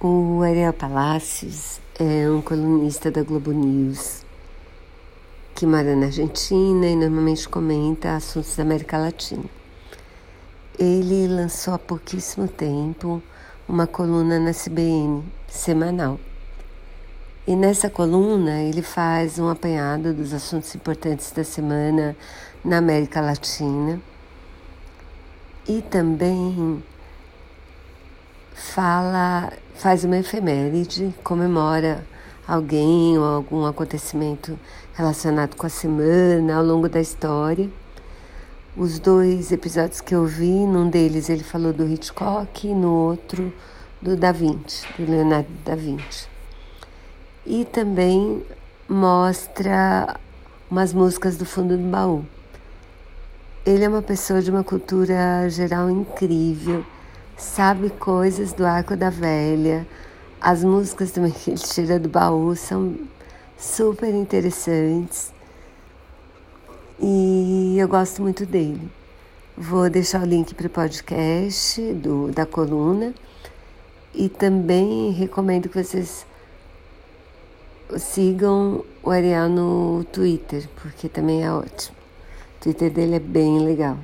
O Ariel Palacios é um colunista da Globo News que mora na Argentina e normalmente comenta assuntos da América Latina. Ele lançou há pouquíssimo tempo uma coluna na CBN semanal. E nessa coluna ele faz um apanhado dos assuntos importantes da semana na América Latina e também fala, faz uma efeméride, comemora alguém ou algum acontecimento relacionado com a semana ao longo da história. Os dois episódios que eu vi, num deles ele falou do Hitchcock, no outro do Da Vinci, do Leonardo da Vinci. E também mostra umas músicas do fundo do baú. Ele é uma pessoa de uma cultura geral incrível sabe coisas do Arco da Velha. As músicas também que ele tira do baú são super interessantes. E eu gosto muito dele. Vou deixar o link para o podcast do, da coluna e também recomendo que vocês sigam o Ariel no Twitter, porque também é ótimo. O Twitter dele é bem legal.